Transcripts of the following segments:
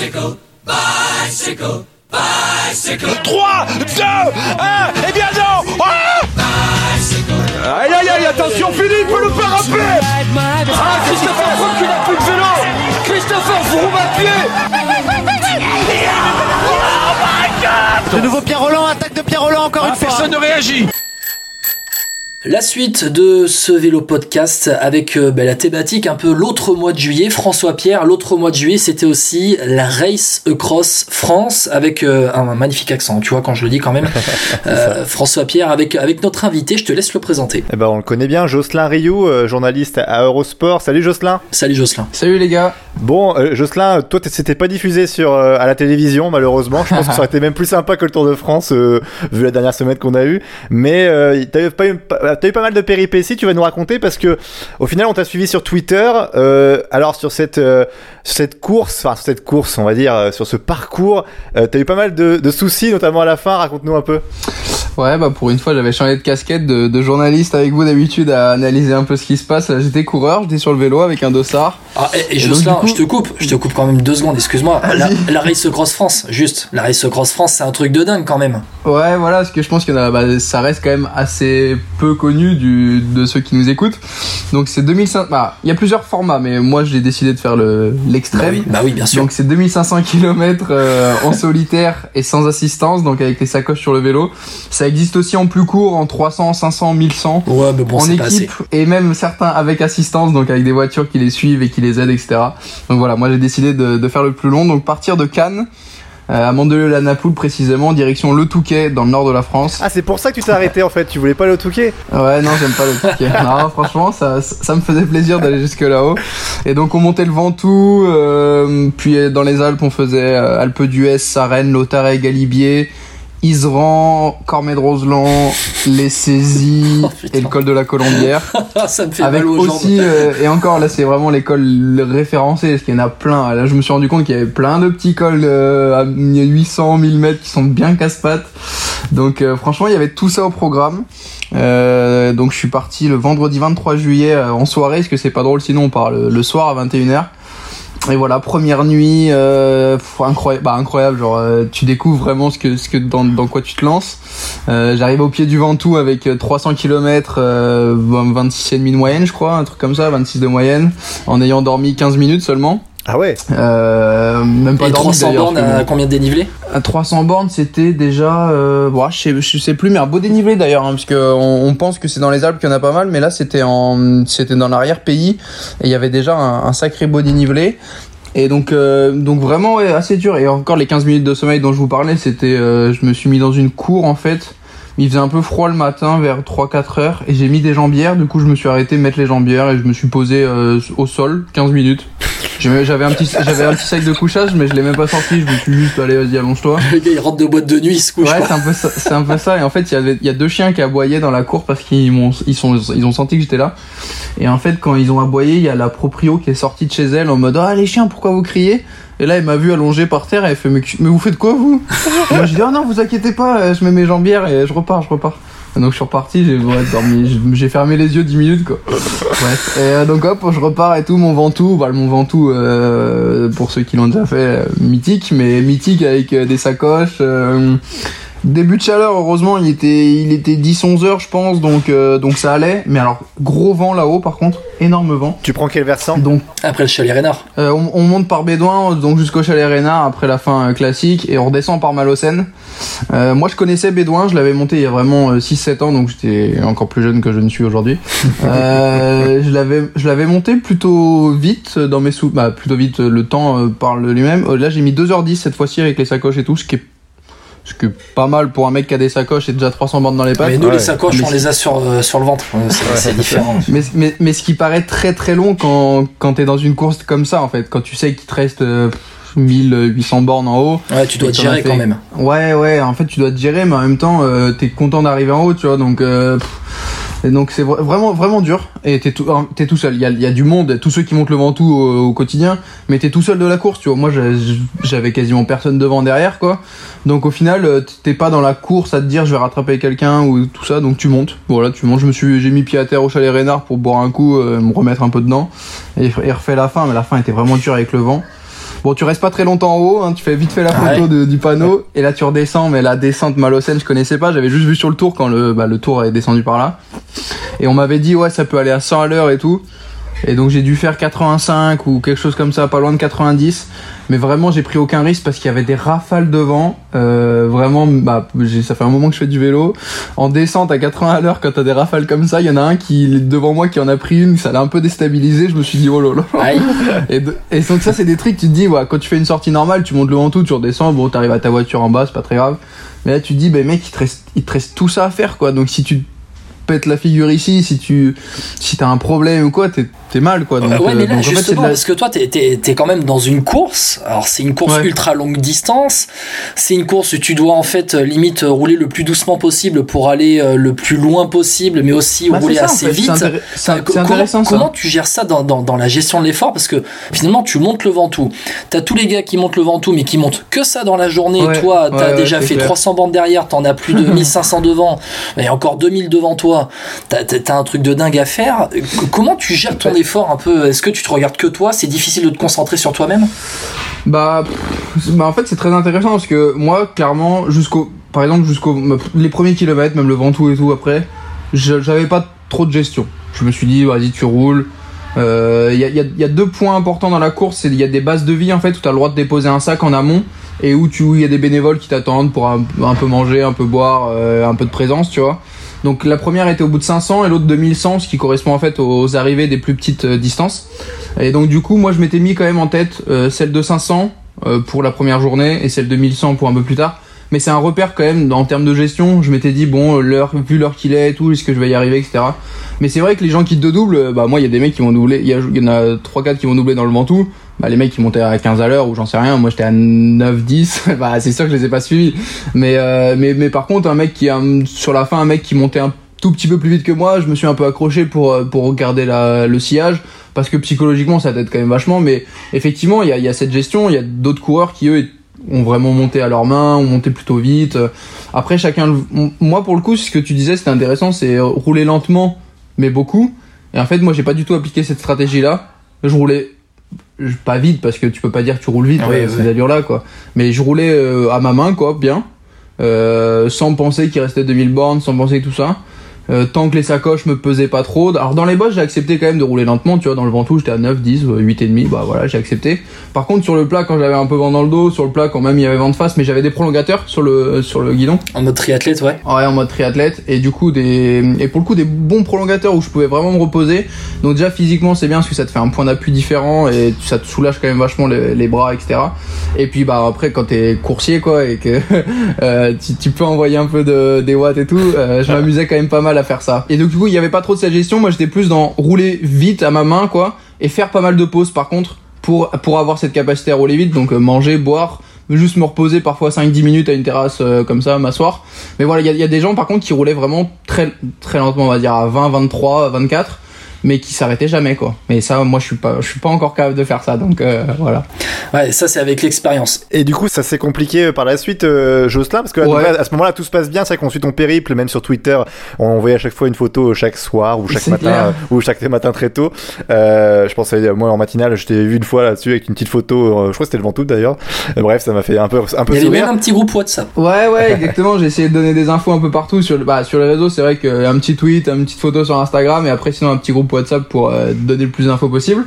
Bicycle, bicycle, bicycle. 3, 2, 1, et bien non Ah Aïe aïe aïe, attention Philippe, le faire rappeler Ah, Christopher Froome qui n'a plus de vélo. Christopher Froome à pied De nouveau Pierre Roland, attaque de Pierre Roland encore une fois. Personne ne réagit La suite de ce vélo podcast avec euh, bah, la thématique un peu l'autre mois de juillet. François Pierre, l'autre mois de juillet, c'était aussi la Race Across France avec euh, un magnifique accent, tu vois, quand je le dis quand même. Euh, François Pierre avec, avec notre invité, je te laisse le présenter. Eh ben, on le connaît bien, Jocelyn Rioux, euh, journaliste à Eurosport. Salut Jocelyn. Salut Jocelyn. Salut les gars. Bon, euh, Jocelyn, toi, c'était pas diffusé sur euh, à la télévision, malheureusement. Je pense que ça aurait été même plus sympa que le Tour de France, euh, vu la dernière semaine qu'on a eue. Mais euh, t'as eu, pas eu, t'as eu pas mal de péripéties, tu vas nous raconter, parce que au final, on t'a suivi sur Twitter. Euh, alors sur cette euh, cette course, enfin sur cette course, on va dire, euh, sur ce parcours, euh, t'as eu pas mal de, de soucis, notamment à la fin. Raconte-nous un peu. Ouais, bah pour une fois, j'avais changé de casquette de, de journaliste avec vous d'habitude à analyser un peu ce qui se passe. Là, j'étais coureur, j'étais sur le vélo avec un dossard. Ah, et, et Et Jocelyn, coup- je te coupe, je te coupe quand même deux secondes, excuse-moi. La, la Race Cross France, juste, la Race Cross France, c'est un truc de dingue quand même. Ouais, voilà, parce que je pense que bah, ça reste quand même assez peu connu du, de ceux qui nous écoutent. Donc c'est 2500. Bah, il y a plusieurs formats, mais moi j'ai décidé de faire le Bah oui, bah oui, bien sûr. Donc c'est 2500 km en solitaire et sans assistance, donc avec les sacoches sur le vélo. Ça existe aussi en plus court, en 300, 500, 1100. Ouais, mais bon, en c'est pas assez. équipe et même certains avec assistance donc avec des voitures qui les suivent et qui les aident etc donc voilà moi j'ai décidé de, de faire le plus long donc partir de Cannes euh, à Mandelieu-la-Napoule précisément direction Le Touquet dans le nord de la France Ah, c'est pour ça que tu t'es arrêté en fait. Tu voulais pas au Touquet? Ouais non j'aime pas Le Touquet non franchement ça, ça me faisait plaisir d'aller jusque là-haut et donc on montait le Ventoux euh, puis dans les Alpes on faisait euh, Alpes d'Huez Sarenne Lautaret Galibier Iseran, Cormet de Roseland, les Saisies Oh, et le col de la Colombière. Ça me fait avec mal aux jambes. aussi euh, et encore là c'est vraiment l'école référencée parce qu'il y en a plein. Là je me suis rendu compte qu'il y avait plein de petits cols euh, à 800 1000 mètres qui sont bien casse-pattes. Donc euh, franchement il y avait tout ça au programme. Euh, donc je suis parti le vendredi 23 juillet euh, en soirée parce que c'est pas drôle sinon on part le, le soir à 21h et voilà première nuit euh, incroyable bah incroyable genre euh, tu découvres vraiment ce que ce que dans, dans quoi tu te lances euh, j'arrive au pied du Ventoux avec euh, 300 km, euh, 26 et demi de moyenne, je crois, un truc comme ça, 26 de moyenne, en ayant dormi 15 minutes seulement. Ah ouais. Euh, même pas Et dormi 300 d'ailleurs. bornes à combien de dénivelé À 300 bornes, c'était déjà, euh, bon, je, sais, je sais plus, mais un beau dénivelé d'ailleurs, hein, parce que on, on pense que c'est dans les Alpes qu'il y en a pas mal, mais là c'était en, c'était dans l'arrière pays, et il y avait déjà un, un sacré beau dénivelé. Et donc, euh, donc vraiment ouais, assez dur. Et encore les 15 minutes de sommeil dont je vous parlais, c'était, euh, je me suis mis dans une cour en fait. Il faisait un peu froid le matin vers 3-4 heures et j'ai mis des jambières. Du coup, je me suis arrêté mettre les jambières et je me suis posé euh, au sol 15 minutes. J'avais un petit, j'avais un petit sac de couchage, mais je l'ai même pas sorti. Je me suis juste allé, vas-y, allonge-toi. Le gars, il rentre de boîte de nuit, il se couche. Ouais, c'est un peu ça. C'est un peu ça. Et en fait, il y avait, il y a deux chiens qui aboyaient dans la cour parce qu'ils m'ont, ils sont, ils ont senti que j'étais là. Et en fait, quand ils ont aboyé, il y a la proprio qui est sortie de chez elle en mode ah les chiens, pourquoi vous criez? Et là, elle m'a vu allongé par terre et elle fait mais, vous faites quoi vous? Et Moi, je dis ah non, vous inquiétez pas, euh, je mets mes jambières et je repars, je repars. Et donc je suis reparti, j'ai dormi, j'ai fermé les yeux 10 minutes quoi. Bref. Et euh, donc hop, je repars et tout, mon Ventoux, bah, mon Ventoux, euh, pour ceux qui l'ont déjà fait, euh, mythique, mais mythique avec des sacoches. Début de chaleur, heureusement, il était, il était 10-11 heures, je pense, donc, euh, donc ça allait. Mais alors, gros vent là-haut, par contre, énorme vent. Tu prends quel versant? Donc, Après le chalet Rénard. euh, on, on monte par Bédouin, donc jusqu'au chalet Rénard, après la fin euh, classique, et on redescend par Malocène. Euh, moi, je connaissais Bédouin, je l'avais monté il y a vraiment euh, 6-7 ans, donc j'étais encore plus jeune que je ne suis aujourd'hui. Euh, je l'avais, je l'avais monté plutôt vite euh, dans mes sous, bah plutôt vite, euh, le temps euh, parle de lui-même. Euh, là, j'ai mis 2h10 cette fois-ci avec les sacoches et tout, ce qui est, ce est pas mal pour un mec qui a des sacoches et déjà 300 bandes dans les pattes. Mais nous, Ouais. les sacoches, Mais on les a sur, euh, sur le ventre. Euh, C'est différent. Mais, mais, mais ce qui paraît très très long quand, quand t'es dans une course comme ça en fait, quand tu sais qu'il te reste euh, pff, 1800 bornes en haut. Ouais, tu dois te gérer fait- quand même. Ouais ouais, en fait tu dois te gérer mais en même temps euh, t'es content d'arriver en haut tu vois donc euh, pff, et donc c'est vra- vraiment vraiment dur et t'es tout hein, seul. Il y a, du monde, tous ceux qui montent le Ventoux au, quotidien, mais t'es tout seul de la course tu vois. Moi j'avais quasiment personne devant derrière quoi. Donc au final euh, t'es pas dans la course à te dire je vais rattraper quelqu'un ou tout ça donc tu montes. Voilà tu montes. Je me suis j'ai mis pied à terre au chalet Rénard pour boire un coup, euh, me remettre un peu dedans et, et refait la fin mais la fin était vraiment dure avec le vent. Bon, tu restes pas très longtemps en haut, hein, tu fais vite fait la Ouais. photo de- du panneau, et là tu redescends, mais la descente Malocène, je connaissais pas, j'avais juste vu sur le tour quand le, bah, le tour est descendu par là. Et on m'avait dit, ouais, ça peut aller à 100 à l'heure et tout. Et donc j'ai dû faire 85 ou quelque chose comme ça, pas loin de 90. Mais vraiment, j'ai pris aucun risque parce qu'il y avait des rafales devant. Euh, vraiment, bah, ça fait un moment que je fais du vélo. En descente à 80 à l'heure, quand t'as des rafales comme ça, il y en a un qui devant moi qui en a pris une, ça l'a un peu déstabilisé. Je me suis dit, oh là là. Aïe. Et, de- et donc ça c'est des trucs tu te dis ouais, quand tu fais une sortie normale tu montes le ventoux tu redescends bon t'arrives à ta voiture en bas c'est pas très grave mais là tu te dis ben mec il te reste il te reste tout ça à faire quoi donc si tu te pètes la figure ici si tu si t'as un problème ou quoi t'es t'es mal quoi donc, ouais, euh, mais là, donc, en fait, c'est de justement, la- parce que toi, t'es, t'es, t'es quand même dans une course. Alors, c'est une course Ouais. ultra longue distance. C'est une course où tu dois, en fait, euh, limite, euh, rouler le plus doucement possible pour aller euh, le plus loin possible, mais aussi Bah, rouler ça, en assez fait, vite. c'est Euh, comment- intéressant ça Comment tu gères ça dans, dans, dans la gestion de l'effort? Parce que finalement, tu montes le Ventoux. T'as tous les gars qui montent le Ventoux, mais qui montent que ça dans la journée. Ouais, toi, t'as déjà fait clair. 300 bandes derrière, t'en as plus de 1500 devant, et encore 2000 devant toi. T'as, t'as un truc de dingue à faire. Euh, Comment tu gères ton effort un peu Est-ce que tu te regardes que toi? C'est difficile de te concentrer sur toi-même? Bah, bah en fait c'est très intéressant parce que moi clairement jusqu'au par exemple jusqu'au les premiers kilomètres même le Ventoux et tout après j'avais pas trop de gestion. Je me suis dit vas-y tu roules. Il y, a, y a- y a deux points importants dans la course, c'est il y a des bases de vie en fait où tu as le droit de déposer un sac en amont et où tu il y a des bénévoles qui t'attendent pour un, un peu manger, un peu boire, euh, un peu de présence, tu vois. Donc la première était au bout de 500 et l'autre de 1100, ce qui correspond en fait aux arrivées des plus petites euh, distances. Et donc du coup, moi je m'étais mis quand même en tête euh, celle de 500 euh, pour la première journée et celle de 1100 pour un peu plus tard. Mais c'est un repère quand même en termes de gestion. Je m'étais dit bon, euh, l'heure, vu l'heure qu'il est et tout, est-ce que je vais y arriver, etc. Mais c'est vrai que les gens qui te doublent, bah moi il y a des mecs qui vont doubler, il y, a- il y en a 3-4 qui vont doubler dans le Ventoux. Bah les mecs qui montaient à 15 à l'heure ou j'en sais rien, moi j'étais à 9-10, bah c'est sûr que je les ai pas suivis. Mais, euh, mais, mais par contre un mec qui sur la fin un mec qui montait un tout petit peu plus vite que moi, je me suis un peu accroché pour, euh, pour regarder la, le sillage. Parce que psychologiquement ça t'aide quand même vachement. Mais effectivement il y a, y a cette gestion. Il y a d'autres coureurs qui eux ont vraiment monté à leurs mains ont monté plutôt vite. Après chacun moi pour le coup ce que tu disais c'était intéressant c'est rouler lentement mais beaucoup. Et en fait moi j'ai pas du tout appliqué cette stratégie là je roulais pas vite parce que tu peux pas dire que tu roules vite ouais, ouais. ces allures là quoi. Mais je roulais euh, à ma main quoi bien. Euh, sans penser qu'il restait 2000 bornes sans penser tout ça euh, tant que les sacoches me pesaient pas trop. Alors dans les bosses, j'ai accepté quand même de rouler lentement, tu vois, dans le Ventoux, j'étais à 9, 10, euh, 8 et demi, bah voilà, j'ai accepté. Par contre, sur le plat, quand j'avais un peu vent dans le dos, sur le plat, quand même il y avait vent de face, mais j'avais des prolongateurs sur le, sur le guidon. En mode triathlète, ouais. Ouais, en mode triathlète et du coup des et pour le coup des bons prolongateurs où je pouvais vraiment me reposer. Donc déjà physiquement c'est bien parce que ça te fait un point d'appui différent et ça te soulage quand même vachement les, les bras etc. Et puis bah après quand t'es coursier quoi et que euh, tu, tu peux envoyer un peu de des watts et tout, euh, je m'amusais quand même pas mal à faire ça. Et donc du coup il y avait pas trop de cette. Moi j'étais plus dans rouler vite à ma main quoi et faire pas mal de pauses par contre pour pour avoir cette capacité à rouler vite donc euh, manger boire juste me reposer parfois 5-10 minutes à une terrasse euh, comme ça, m'asseoir. Mais voilà, il y y a des gens par contre qui roulaient vraiment très très lentement, on va dire à 20, 23, 24, mais qui s'arrêtaient jamais quoi. Mais ça, moi je suis pas, je suis pas encore capable de faire ça, donc euh, voilà. Ouais, ça c'est avec l'expérience. Et du coup, ça s'est compliqué euh, par la suite, euh, Jocelyn, parce que à, Ouais. à ce moment-là, tout se passe bien. C'est vrai qu'on suit ton périple, même sur Twitter, on voyait à chaque fois une photo chaque soir ou chaque matin clair. euh, ou chaque matin très tôt. Euh, je pense, euh, moi en matinale, je t'ai vu une fois là-dessus avec une petite photo. euh, je crois que c'était le Ventoux d'ailleurs. Euh, bref, ça m'a fait un peu un peu Il y avait même un petit groupe WhatsApp. Ouais, ouais, exactement. J'ai essayé de donner des infos un peu partout sur, le- bah, sur les réseaux. C'est vrai qu'un petit tweet, une petite photo sur Instagram, et après sinon un petit groupe WhatsApp pour euh, donner le plus d'infos possible.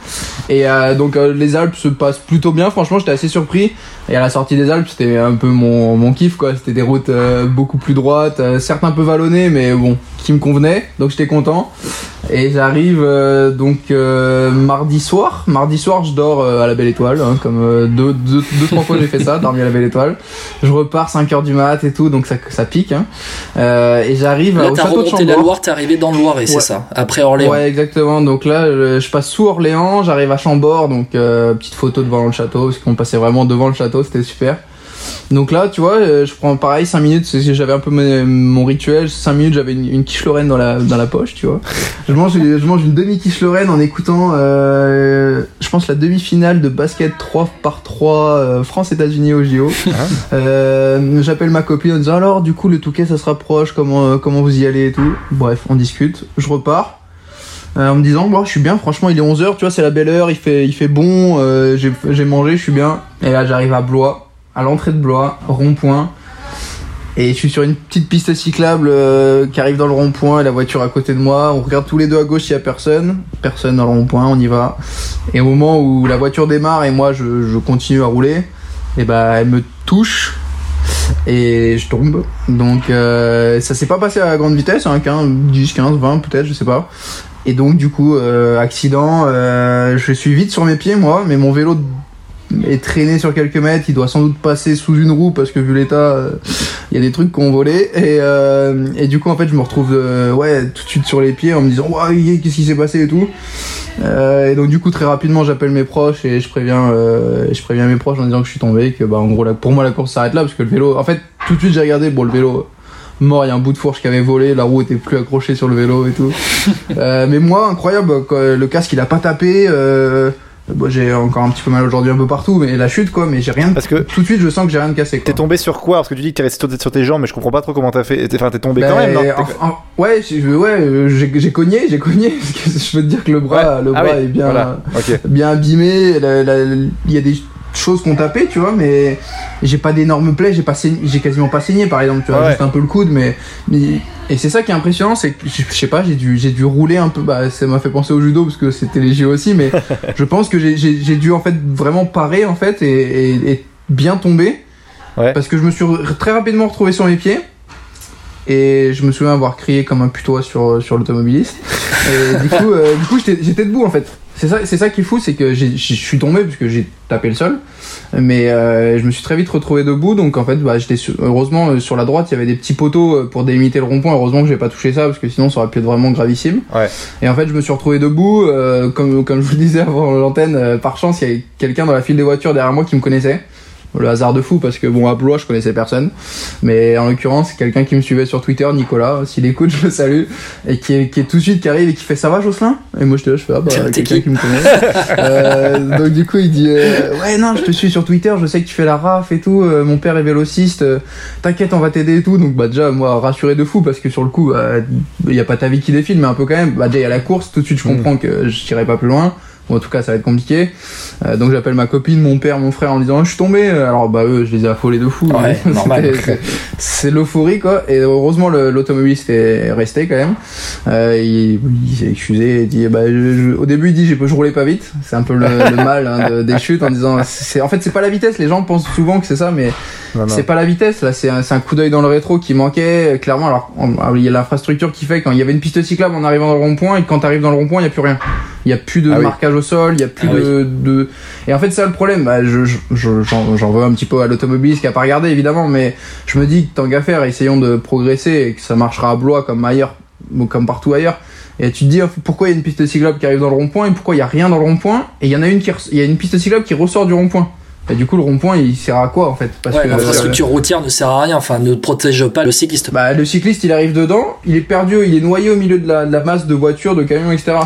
Et euh, donc euh, les Alpes se passent plutôt bien. Franchement, j'étais assez surpris. Et à la sortie des Alpes, c'était un peu mon, mon kiff, quoi. C'était des routes beaucoup plus droites, certes un peu vallonnées, mais bon, qui me convenaient. Donc j'étais content. Et j'arrive euh, donc euh, mardi soir. Mardi soir, je dors euh, à la Belle Étoile, hein, comme euh, deux, deux, deux, trois fois j'ai fait ça, dormi à la Belle Étoile. Je repars 5 heures du mat et tout, donc ça, ça pique. Hein. Euh, et j'arrive au t'as château de la. Loire, t'es arrivé dans le Loiret, c'est ça. Après Orléans. Ouais, exactement. Donc là, je, je passe sous Orléans, j'arrive à Chambord, donc euh, petite photo devant le château, parce qu'on passait vraiment devant le château, c'était super. Donc là, tu vois, euh, je prends pareil 5 minutes, j'avais un peu mon, mon rituel, 5 minutes, j'avais une, une quiche Lorraine dans la, dans la poche, tu vois. Je mange, je mange une demi-quiche Lorraine en écoutant, euh, je pense, la demi-finale de basket 3 par 3 euh, France-États-Unis au JO. Euh, J'appelle ma copine en disant alors, du coup, le Touquet, ça se rapproche, comment, comment vous y allez et tout. Bref, on discute, je repars. euh, en me disant bon je suis bien franchement il est 11h tu vois c'est la belle heure il fait il fait bon euh, j'ai mangé je suis bien et là j'arrive à Blois à l'entrée de Blois rond-point et je suis sur une petite piste cyclable euh, qui arrive dans le rond-point et la voiture à côté de moi. On regarde tous les deux à gauche, il y a personne. Personne dans le rond-point, on y va. Et au moment où la voiture démarre et moi je, continue à rouler, et bah elle me touche et je tombe. Donc euh, ça s'est pas passé à grande vitesse, hein, 15, 10, 15, 20 peut-être, je sais pas. Et donc du coup, euh, accident, je suis vite sur mes pieds moi, mais mon vélo est traîné sur quelques mètres, il doit sans doute passer sous une roue parce que vu l'état, euh, il y a des trucs qui ont volé. Et, euh, et du coup en fait je me retrouve euh, ouais tout de suite sur les pieds en me disant ouais qu'est-ce qui s'est passé? et tout. Et donc du coup très rapidement j'appelle mes proches et je préviens je préviens mes proches en disant que je suis tombé que bah en gros là, pour moi la course s'arrête là parce que le vélo en fait tout de suite j'ai regardé bon le vélo mort il y a un bout de fourche qui avait volé la roue était plus accrochée sur le vélo et tout. Euh, mais moi incroyable quoi, le casque il a pas tapé euh, bon, j'ai encore un petit peu mal aujourd'hui un peu partout mais la chute quoi mais j'ai rien Parce que tout de suite je sens que j'ai rien de cassé t'es tombé sur quoi? Parce que tu dis que t'es resté sur- sur tes jambes, mais je comprends pas trop comment t'as fait. T'es- Enfin, t'es tombé quand même, non? T'es- en- en- ouais, j'ai- ouais, j'ai cogné, j'ai cogné. parce que je peux te dire que le bras, Ouais. le Ah bras oui, est bien, voilà. Bien abîmé. Il y a des choses qu'on tapé, tu vois, mais j'ai pas d'énormes plaies, j'ai pas j'ai quasiment pas saigné, par exemple, tu vois, Ouais. juste un peu le coude, mais, mais- et c'est ça qui est impressionnant, c'est que je sais pas, j'ai dû, j'ai dû rouler un peu. Bah, ça m'a fait penser au judo parce que c'était léger aussi, mais je pense que j'ai- dû en fait vraiment parer en fait et, et- et bien tomber. Ouais. Parce que je me suis très rapidement retrouvé sur mes pieds. Et je me souviens avoir crié comme un putois sur, sur l'automobiliste. Et du coup, euh, du coup j'étais debout en fait. C'est ça, c'est ça qui est fou, c'est que j'ai- je suis tombé parce que j'ai tapé le sol. Mais euh, je me suis très vite retrouvé debout. Donc en fait, bah, j'étais heureusement euh, sur la droite, il y avait des petits poteaux euh, pour délimiter le rond-point. Heureusement que j'ai pas touché ça parce que sinon ça aurait pu être vraiment gravissime. Ouais. Et en fait, je me suis retrouvé debout. euh, comme, comme je vous le disais avant l'antenne, euh, par chance, il y avait quelqu'un dans la file des voitures derrière moi qui me connaissait. Le hasard de fou parce que bon à Blois je connaissais personne. Mais en l'occurrence quelqu'un qui me suivait sur Twitter Nicolas s'il écoute je le salue et qui est, qui est tout de suite qui arrive et qui fait ça va Jocelyn? Et moi je là je fais ah bah quelqu'un qui? me connaît. Euh, donc du coup il dit euh, ouais non je te suis sur Twitter je sais que tu fais la raf et tout euh, mon père est vélociste euh, t'inquiète on va t'aider et tout. Donc bah déjà moi rassuré de fou parce que sur le coup euh, il y a pas ta vie qui défile mais un peu quand même. Bah déjà il y a la course tout de suite je comprends que je tirerai pas plus loin ou en tout cas ça va être compliqué. Euh, donc j'appelle ma copine mon père mon frère en disant je suis tombé. Alors bah eux je les ai affolés de fou. Ouais, c'est- l'euphorie quoi. Et heureusement l'automobiliste est resté quand même. Euh, il, il s'est excusé il dit bah je- je- au début il dit j'ai je roulais pas vite. C'est un peu le, le mal hein, de- des chutes en disant c'est en fait c'est pas la vitesse. Les gens pensent souvent que c'est ça mais c'est pas la vitesse là. C'est un, un coup d'œil dans le rétro qui manquait euh, clairement. Alors, il y a l'infrastructure qui fait quand il y avait une piste cyclable en arrivant dans le rond-point et quand t'arrives dans le rond-point il y a plus rien il y a plus de Ah oui. marquage au sol il y a plus Ah de, de et en fait c'est ça le problème bah, je je- je- j'en j'en veux un petit peu à l'automobiliste qui a pas regardé évidemment mais je me dis que tant qu'à faire essayons de progresser et que ça marchera à Blois comme ailleurs ou comme partout ailleurs et tu te dis pourquoi il y a une piste cyclable qui arrive dans le rond-point et pourquoi il y a rien dans le rond-point et il y en a une qui il y a une piste cyclable qui ressort du rond-point et du coup le rond-point il sert à quoi en fait? Parce Ouais, que l'infrastructure routière ne sert à rien, enfin ne protège pas le cycliste. bah, le cycliste, il arrive dedans, il est perdu, il est noyé au milieu de la, de la masse de voitures, de camions, etc.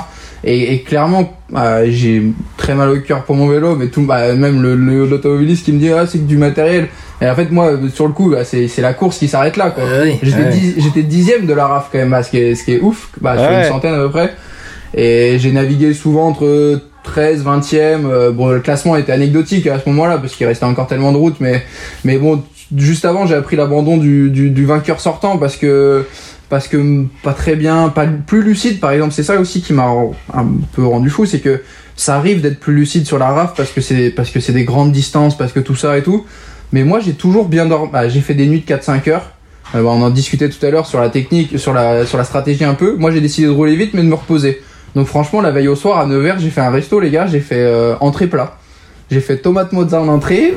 Et, et clairement, euh, j'ai très mal au cœur pour mon vélo, mais tout, bah, même le- le- l'automobiliste qui me dit ah c'est que du matériel. Et en fait moi, sur le coup, bah, c'est c'est la course qui s'arrête là. quoi. Euh, oui, J'étais dix- dixième de la RAF quand même, bah, ce, qui est, ce qui est ouf, bah, sur Ouais. une centaine à peu près. Et j'ai navigué souvent entre 13, 20e. euh, bon, le classement était anecdotique à ce moment-là parce qu'il restait encore tellement de routes, mais, mais bon, juste avant, j'ai appris l'abandon du, du, du vainqueur sortant parce que parce que pas très bien, pas plus lucide par exemple. C'est ça aussi qui m'a un peu rendu fou, c'est que ça arrive d'être plus lucide sur la RAF parce que c'est parce que c'est des grandes distances, parce que tout ça et tout. Mais moi, j'ai toujours bien dormi. bah, j'ai fait des nuits de 4-5 heures. Euh, bah, on en discutait tout à l'heure sur la technique, sur la, sur la stratégie un peu. Moi, j'ai décidé de rouler vite, mais de me reposer. Donc, franchement, la veille au soir, à 9h, j'ai fait un resto, les gars. J'ai fait euh, entrée plat. J'ai fait tomate mozza en entrée,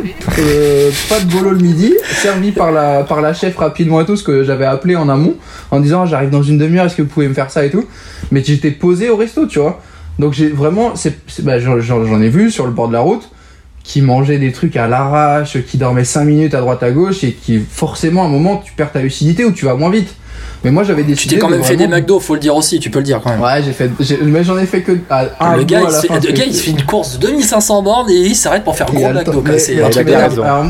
pas de bolo le midi, servi par la, par la chef rapidement et tout, ce que j'avais appelé en amont, en disant j'arrive dans une demi-heure, est-ce que vous pouvez me faire ça et tout. Mais j'étais posé au resto, tu vois. Donc j'ai vraiment, c'est, bah, j'en ai vu sur le bord de la route qui mangeaient des trucs à l'arrache, qui dormaient 5 minutes à droite à gauche et qui forcément à un moment tu perds ta lucidité ou tu vas moins vite. Mais moi j'avais Tu décidé. t'es quand de même fait des McDo, faut le dire aussi, tu peux le dire quand même. Ouais, j'ai fait, mais j'en ai fait que à, un le, gars, il à se fait, le gars, il se fait une course de 2500 bornes et il s'arrête pour faire gros à McDo. C'est un truc de alors,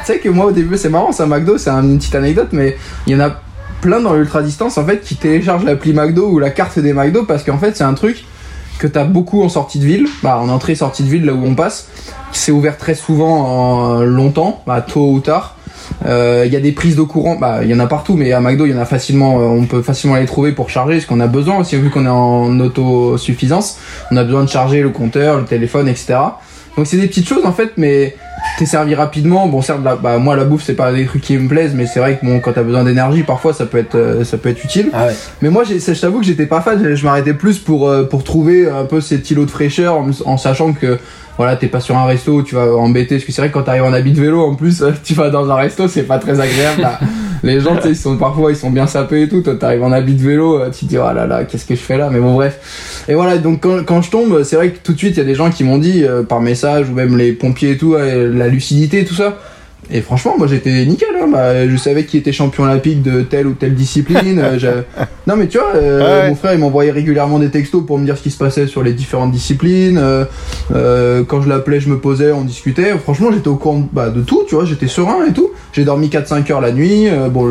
Tu sais que moi au début c'est marrant, c'est un McDo, c'est une petite anecdote, mais il y en a plein dans l'ultra distance en fait qui téléchargent l'appli McDo ou la carte des McDo parce qu'en fait c'est un truc que t'as beaucoup en sortie de ville, bah en entrée sortie de ville là où on passe, c'est ouvert très souvent en longtemps, bah, tôt ou tard. Il y a des prises de courant, bah il y en a partout, mais à McDo y en a facilement, euh, on peut facilement les trouver pour charger, parce qu'on a besoin aussi vu qu'on est en autosuffisance, on a besoin de charger le compteur, le téléphone, etc. Donc c'est des petites choses en fait, mais t'es servi rapidement. Bon certes, la- bah, moi la bouffe c'est pas des trucs qui me plaisent, mais c'est vrai que bon quand t'as besoin d'énergie, parfois ça peut être euh, ça peut être utile. Ah ouais. Mais moi, j'ai- je t'avoue que j'étais pas fan. Je, je m'arrêtais plus pour euh, pour trouver un peu cet îlot de fraîcheur, en, en sachant que voilà, t'es pas sur un resto, où tu vas embêter. Parce que c'est vrai que quand t'arrives en habit de vélo, en plus, euh, tu vas dans un resto, c'est pas très agréable. là. Les gens, tu sais, ils sont parfois ils sont bien sapés et tout. Toi, t'arrives en habit de vélo, euh, tu te dis oh là là, qu'est-ce que je fais là? Mais bon, bref. Et voilà, donc quand, quand je tombe, c'est vrai que tout de suite, il y a des gens qui m'ont dit euh, par message ou même les pompiers et tout, euh, la lucidité et tout ça. Et franchement, moi j'étais nickel. Hein. Bah, je savais qui était champion olympique de telle ou telle discipline. euh, non, mais tu vois, euh, ouais. mon frère il m'envoyait régulièrement des textos pour me dire ce qui se passait sur les différentes disciplines. euh, quand je l'appelais, je me posais, on discutait. Franchement, j'étais au courant bah, de tout, tu vois, j'étais serein et tout. J'ai dormi 4-5 heures la nuit. bon,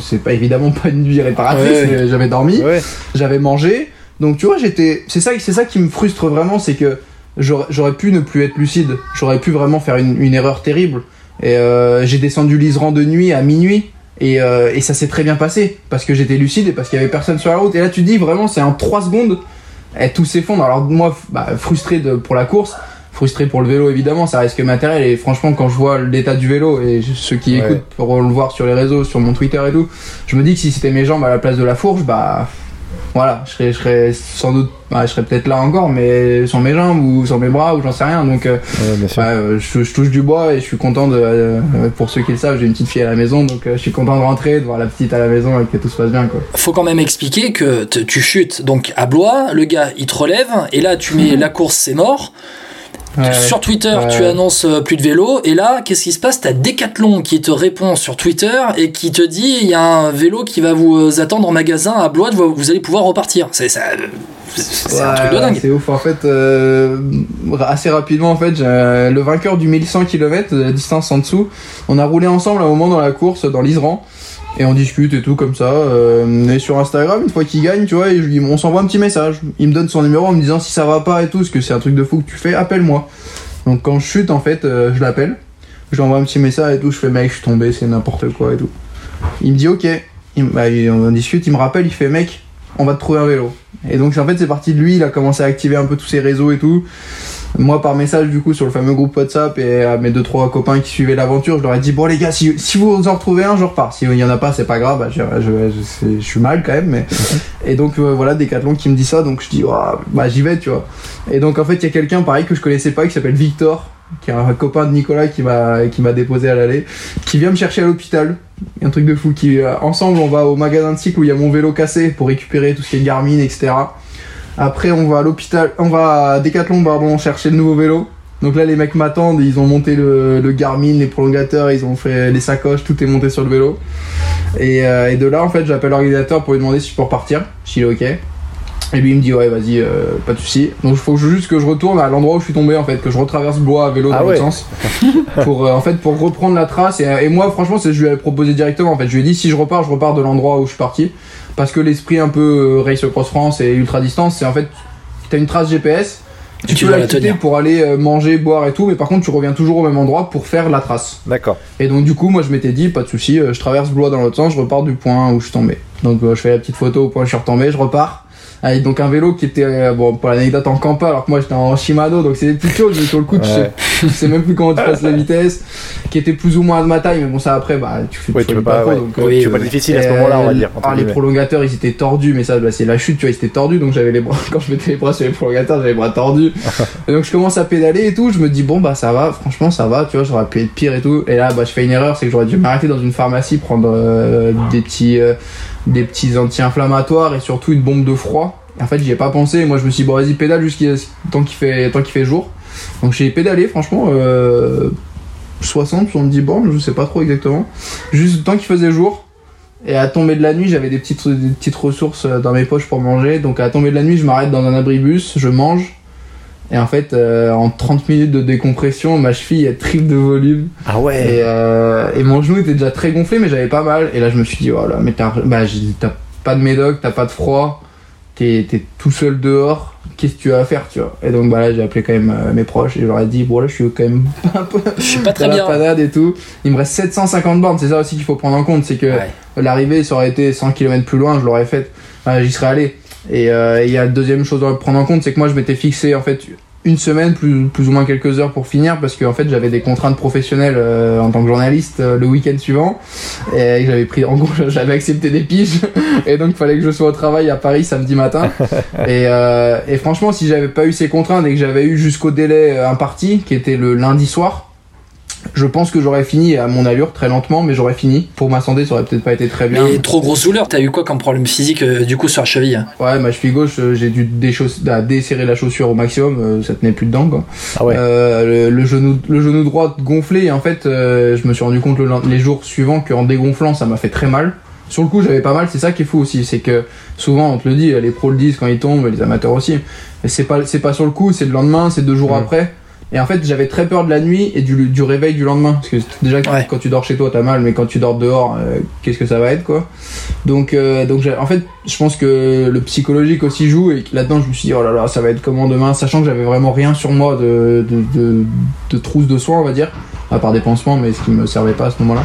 c'est pas évidemment pas une nuit réparatrice, Ouais. j'avais dormi Ouais. j'avais mangé. Donc tu vois, j'étais. C'est ça, c'est ça qui me frustre vraiment, c'est que j'aurais j'aurais pu ne plus être lucide. J'aurais pu vraiment faire une, une erreur terrible. Et euh, j'ai descendu l'Isran de nuit à minuit. Et, euh, et ça s'est très bien passé parce que j'étais lucide et parce qu'il y avait personne sur la route. Et là, tu te dis vraiment, c'est en 3 secondes, et tout s'effondre. Alors moi, bah, frustré de, pour la course, frustré pour le vélo évidemment, ça risque matériel. Et franchement, quand je vois l'état du vélo et ceux qui Ouais. écoutent pourront le voir sur les réseaux, sur mon Twitter et tout, je me dis que si c'était mes jambes à la place de la fourche, bah voilà, je serais, je serais sans doute, bah, je serais peut-être là encore, mais sans mes jambes ou sans mes bras ou j'en sais rien. Donc, euh, Ouais, ouais, euh, je, je touche du bois et je suis content de. euh, pour ceux qui le savent, j'ai une petite fille à la maison, donc euh, je suis content de rentrer, de voir la petite à la maison et que tout se passe bien, quoi. Faut quand même expliquer que tu chutes donc à Blois, le gars il te relève, et là tu mets la course c'est mort. Ouais, Sur Twitter, Ouais. tu annonces euh, plus de vélo, et là, qu'est-ce qui se passe? T'as Decathlon qui te répond sur Twitter et qui te dit il y a un vélo qui va vous euh, attendre en magasin à Blois, vous allez pouvoir repartir. C'est ça, c'est un truc de dingue. C'est ouf. En fait, euh, assez rapidement, en fait, le vainqueur du 1100 km, de la distance en dessous, on a roulé ensemble à un moment dans la course, dans l'Isran. Et on discute et tout comme ça. Euh, et sur Instagram, une fois qu'il gagne, tu vois, on s'envoie un petit message. Il me donne son numéro en me disant si ça va pas et tout, parce que c'est un truc de fou que tu fais, appelle-moi. Donc quand je chute, en fait, euh, je l'appelle. Je lui envoie un petit message et tout. Je fais mec, je suis tombé, c'est n'importe quoi et tout. Il me dit ok. Bah, on discute, il me rappelle, il fait mec, on va te trouver un vélo. Et donc en fait c'est parti de lui, il a commencé à activer un peu tous ses réseaux et tout. Moi par message du coup sur le fameux groupe WhatsApp et à mes deux trois copains qui suivaient l'aventure, je leur ai dit bon les gars si, si vous en retrouvez un je repars. Si il y en a pas c'est pas grave, bah, je, je, je, sais- je suis mal quand même mais et donc euh, voilà Decathlon qui me dit ça donc je dis Ouah, bah j'y vais tu vois. Et donc en fait il y a quelqu'un pareil que je connaissais pas qui s'appelle Victor qui est un copain de Nicolas qui m'a qui m'a déposé à l'aller qui vient me chercher à l'hôpital un truc de fou qui euh, ensemble on va au magasin de cycle où il y a mon vélo cassé pour récupérer tout ce qui est Garmin etc après on va à l'hôpital on va à Decathlon pardon chercher le nouveau vélo. Donc là les mecs m'attendent ils ont monté le, Garmin les prolongateurs ils ont fait les sacoches tout est monté sur le vélo. Et, euh, de là en fait j'appelle l'organisateur pour lui demander si je peux repartir. S'il est ok et lui il me dit ouais vas-y euh, pas de souci. Donc il faut juste que je retourne à l'endroit où je suis tombé en fait que je retraverse Blois à vélo dans Ah l'autre ouais. sens. Pour euh, en fait pour reprendre la trace. Et, et moi franchement c'est je lui avais proposé directement en fait. Je lui ai dit si je repars je repars de l'endroit où je suis parti. Parce que l'esprit un peu euh, race cross France et ultra distance c'est en fait t'as une trace GPS tu, Tu peux la quitter pour aller euh, manger boire et tout mais par contre tu reviens toujours au même endroit pour faire la trace. D'accord. et donc du coup moi je m'étais dit pas de souci euh, je traverse Blois dans l'autre sens je repars du point où je suis tombé. Donc euh, je fais la petite photo au point où je suis retombé je repars avec donc un vélo qui était euh, bon pour l'anecdote en campa alors que moi j'étais en Shimano donc c'est des petites choses mais sur le coup tu, sais, Ouais. tu sais même plus comment tu passes la vitesse qui était plus ou moins de ma taille mais bon ça après bah tu fais Oui, tu peux pas pas, ouais. donc, euh, Oui, tu peux pas difficile à ce moment-là, on va dire. ah, les prolongateurs ils étaient tordus mais ça bah, c'est la chute tu vois ils étaient tordus donc j'avais les bras quand je mettais les bras sur les prolongateurs j'avais les bras tordus et donc je commence à pédaler et tout je me dis bon bah ça va franchement ça va tu vois j'aurais pu être pire et tout et là bah je fais une erreur c'est que j'aurais dû m'arrêter dans une pharmacie prendre euh, des petits euh, des petits anti-inflammatoires et surtout une bombe de froid. En fait j'y ai pas pensé. Moi je me suis dit bon vas-y pédale jusqu'à tant qu'il fait tant qu'il fait jour. Donc j'ai pédalé franchement euh, 60 70 bornes je sais pas trop exactement. Juste tant qu'il faisait jour. Et à tomber de la nuit, j'avais des petites, des petites ressources euh, dans mes poches pour manger. Donc à tomber de la nuit, je m'arrête dans un abribus, je mange. Et en fait, euh, en 30 minutes de décompression, ma cheville est triple de volume. Ah ouais. Et, euh, et mon genou était déjà très gonflé, mais j'avais pas mal. Et là, je me suis dit, voilà, mais t'as bah, t'as pas de médoc, t'as pas de froid, t'es tout seul dehors. Qu'est-ce que tu vas faire, tu vois? Et donc, bah là, j'ai appelé quand même euh, mes proches et je leur ai dit, bon, là, je suis quand même un peu Je suis pas très la bien. panade et tout. Il me reste 750 bornes, c'est ça aussi qu'il faut prendre en compte, c'est que Ouais. l'arrivée, ça aurait été 100 km plus loin, je l'aurais faite, j'y serais allé. Et euh, il y a la deuxième chose à prendre en compte, c'est que moi je m'étais fixé en fait une semaine, plus, plus ou moins quelques heures pour finir, parce que en fait j'avais des contraintes professionnelles euh, en tant que journaliste euh, le week-end suivant, et j'avais pris, en gros j'avais accepté des piges, et donc il fallait que je sois au travail à Paris samedi matin. et, euh, et franchement, si j'avais pas eu ces contraintes et que j'avais eu jusqu'au délai euh, imparti, qui était le lundi soir, je pense que j'aurais fini à mon allure très lentement, mais j'aurais fini. Pour ma santé, ça aurait peut-être pas été très bien. Mais trop grosse douleur, t'as eu quoi comme problème physique euh, du coup sur la cheville? Ouais, ma cheville gauche, euh, j'ai dû déchausse- ah, desserrer la chaussure au maximum, euh, ça tenait plus dedans quoi. Ah ouais. Euh, le, le genou, le genou droit gonflé et en fait, euh, je me suis rendu compte le, les jours suivants qu'en dégonflant, ça m'a fait très mal. Sur le coup, j'avais pas mal. C'est ça qui est fou aussi, c'est que souvent on te le dit, les pros le disent quand ils tombent, les amateurs aussi. Mais c'est pas, c'est pas sur le coup, c'est le lendemain, c'est deux jours Mhm. après. Et en fait, j'avais très peur de la nuit et du, du réveil du lendemain. Parce que déjà, Ouais. quand tu dors chez toi, t'as mal, mais quand tu dors dehors, euh, qu'est-ce que ça va être, quoi. Donc, euh, donc j'ai- en fait, je pense que le psychologique aussi joue. Et là-dedans, je me suis dit, oh là là, ça va être comment demain, sachant que j'avais vraiment rien sur moi de, de, de, de trousse de soins, on va dire. À part des pansements, mais ce qui me servait pas à ce moment-là.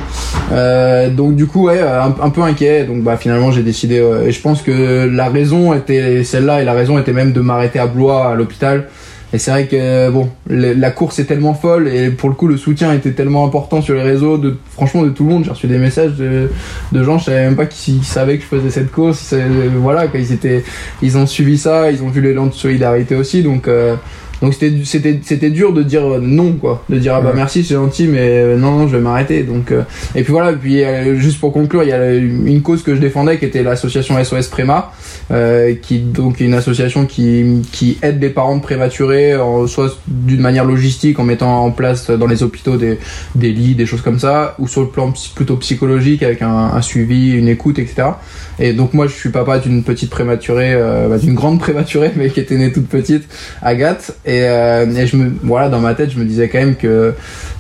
Euh, donc, du coup, ouais, un, un peu inquiet. Donc, bah, finalement, j'ai décidé. euh, et je pense que la raison était celle-là, et la raison était même de m'arrêter à Blois, à l'hôpital. Et c'est vrai que bon, le- la course est tellement folle et pour le coup le soutien était tellement important sur les réseaux de franchement de tout le monde. J'ai reçu des messages de, de gens, je savais même pas qui, qui savaient que je faisais cette course. C'est- Voilà, ils étaient, ils ont suivi ça, ils ont vu l'élan de solidarité aussi. Donc euh, donc c'était c'était c'était dur de dire euh, non quoi, de dire ah bah merci c'est gentil mais euh, non non je vais m'arrêter. Donc euh, et puis voilà, puis euh, juste pour conclure, il y a une cause que je défendais qui était l'association SOS Préma euh, qui donc est une association qui, qui aide les parents de prématurés, en- soit d'une manière logistique en mettant en place dans les hôpitaux des, des lits, des choses comme ça, ou sur le plan plutôt psychologique avec un, un suivi, une écoute, etc. Et donc moi je suis papa d'une petite prématurée, bah, d'une grande prématurée mais qui était née toute petite, Agathe, et, euh, et je me voilà dans ma tête je me disais quand même que